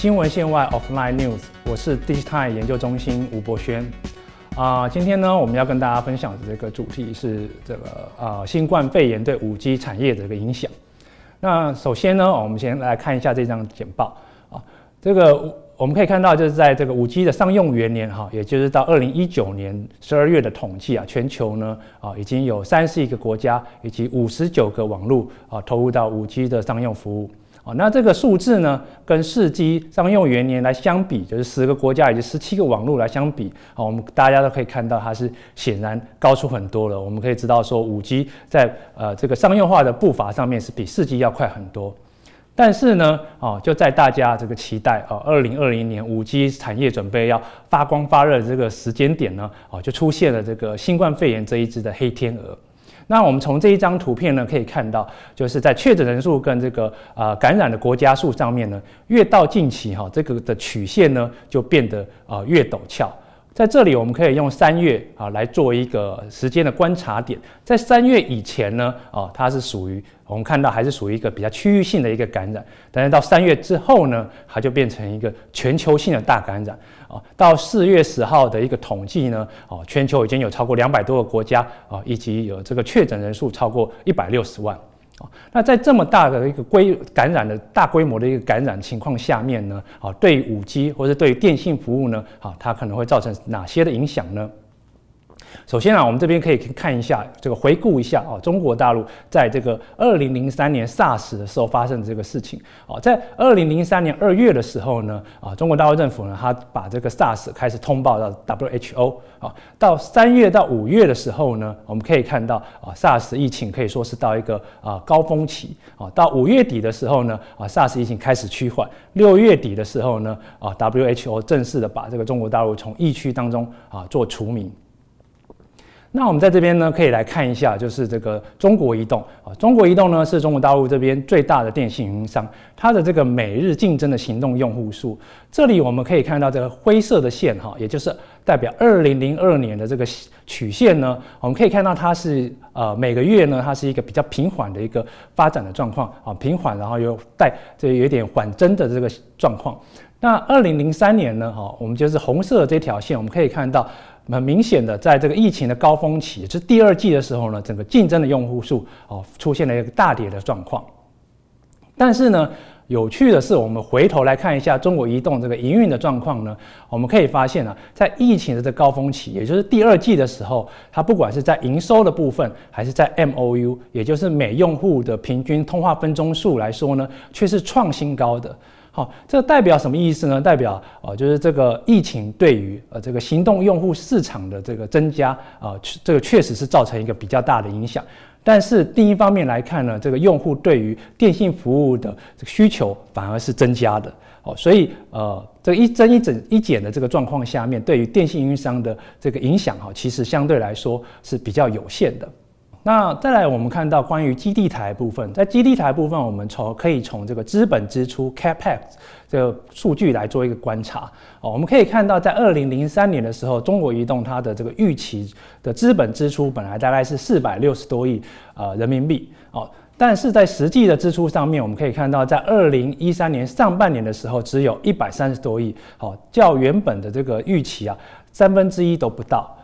新闻线外 Offline News，我是 Digitime 研究中心吴博轩。啊，今天呢，我们要跟大家分享的这个主题是这个啊，新冠肺炎对五 G 产业的这个影响。那首先呢，我们先来看一下这张简报啊，这个我们可以看到，就是在这个五 G 的商用元年哈，也就是到二零一九年十二月的统计啊，全球呢啊已经有三十一个国家以及五十九个网络啊投入到五 G 的商用服务。哦，那这个数字呢，跟四 G 商用元年来相比，就是十个国家以及十七个网络来相比，哦，我们大家都可以看到，它是显然高出很多了。我们可以知道说，五 G 在呃这个商用化的步伐上面是比四 G 要快很多。但是呢，哦，就在大家这个期待哦，二零二零年五 G 产业准备要发光发热的这个时间点呢，哦，就出现了这个新冠肺炎这一只的黑天鹅。那我们从这一张图片呢，可以看到，就是在确诊人数跟这个呃感染的国家数上面呢，越到近期哈，这个的曲线呢就变得呃越陡峭。在这里，我们可以用三月啊来做一个时间的观察点。在三月以前呢，啊，它是属于我们看到还是属于一个比较区域性的一个感染。但是到三月之后呢，它就变成一个全球性的大感染。啊，到四月十号的一个统计呢，啊，全球已经有超过两百多个国家啊，以及有这个确诊人数超过一百六十万。那在这么大的一个规感染的大规模的一个感染情况下面呢，啊，对五 G 或者对电信服务呢，啊，它可能会造成哪些的影响呢？首先啊，我们这边可以看一下这个回顾一下啊，中国大陆在这个二零零三年 SARS 的时候发生的这个事情啊，在二零零三年二月的时候呢，啊，中国大陆政府呢，他把这个 SARS 开始通报到 WHO 啊，到三月到五月的时候呢，我们可以看到啊，SARS 疫情可以说是到一个啊高峰期啊，到五月底的时候呢，啊，SARS 疫情开始趋缓，六月底的时候呢，啊，WHO 正式的把这个中国大陆从疫区当中啊做除名。那我们在这边呢，可以来看一下，就是这个中国移动。啊，中国移动呢是中国大陆这边最大的电信运营商，它的这个每日竞争的行动用户数，这里我们可以看到这个灰色的线哈，也就是代表二零零二年的这个曲线呢，我们可以看到它是呃每个月呢，它是一个比较平缓的一个发展的状况啊，平缓，然后又带这有点缓增的这个状况。那二零零三年呢，哈，我们就是红色的这条线，我们可以看到。很明显的，在这个疫情的高峰期，就是第二季的时候呢，整个竞争的用户数哦出现了一个大跌的状况。但是呢，有趣的是，我们回头来看一下中国移动这个营运的状况呢，我们可以发现啊，在疫情的这高峰期，也就是第二季的时候，它不管是在营收的部分，还是在 MOU，也就是每用户的平均通话分钟数来说呢，却是创新高的。好，这代表什么意思呢？代表啊，就是这个疫情对于呃这个行动用户市场的这个增加啊，这个确实是造成一个比较大的影响。但是另一方面来看呢，这个用户对于电信服务的这个需求反而是增加的。哦，所以呃，这一增一整一减的这个状况下面，对于电信运营商的这个影响哈，其实相对来说是比较有限的。那再来，我们看到关于基地台部分，在基地台部分，我们从可以从这个资本支出 capex 这个数据来做一个观察哦。我们可以看到，在二零零三年的时候，中国移动它的这个预期的资本支出本来大概是四百六十多亿呃人民币哦，但是在实际的支出上面，我们可以看到，在二零一三年上半年的时候，只有一百三十多亿，哦，较原本的这个预期啊，三分之一都不到。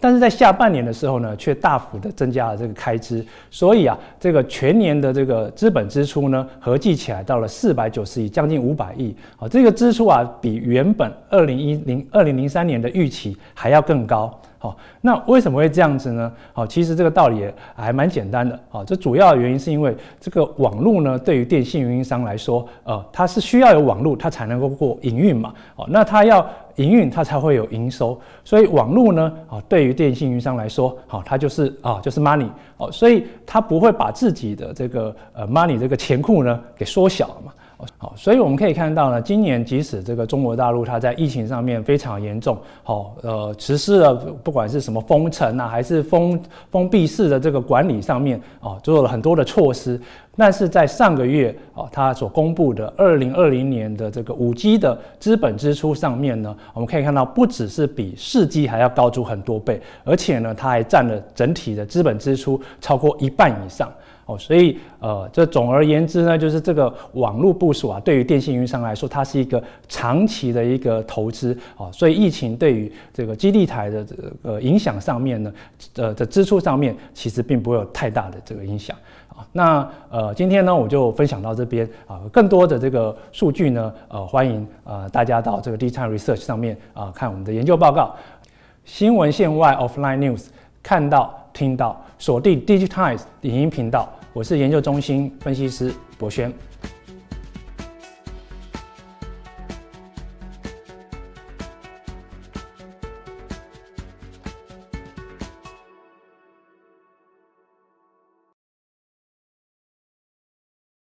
但是在下半年的时候呢，却大幅的增加了这个开支，所以啊，这个全年的这个资本支出呢，合计起来到了四百九十亿，将近五百亿。好，这个支出啊，比原本二零一零二零零三年的预期还要更高。好，那为什么会这样子呢？好，其实这个道理还蛮简单的。好，这主要的原因是因为这个网络呢，对于电信运营商来说，呃，它是需要有网络，它才能够过营运嘛。哦，那它要营运，它才会有营收。所以网络呢，啊，对于电信运营商来说，好，它就是啊，就是 money。哦，所以它不会把自己的这个呃 money 这个钱库呢给缩小了嘛。好，所以我们可以看到呢，今年即使这个中国大陆它在疫情上面非常严重，好，呃，实施了不管是什么封城啊，还是封封闭式的这个管理上面，啊，做了很多的措施，但是在上个月啊，它所公布的二零二零年的这个五 G 的资本支出上面呢，我们可以看到不只是比四 G 还要高出很多倍，而且呢，它还占了整体的资本支出超过一半以上。哦，所以呃，这总而言之呢，就是这个网络部署啊，对于电信运营商来说，它是一个长期的一个投资哦，所以疫情对于这个基地台的这个影响上面呢，呃的支出上面其实并不会有太大的这个影响啊。那呃，今天呢我就分享到这边啊，更多的这个数据呢，呃，欢迎呃大家到这个 Digital Research 上面啊看我们的研究报告，新闻线外 Offline News 看到听到锁定 Digitize 影音频道。我是研究中心分析师博轩。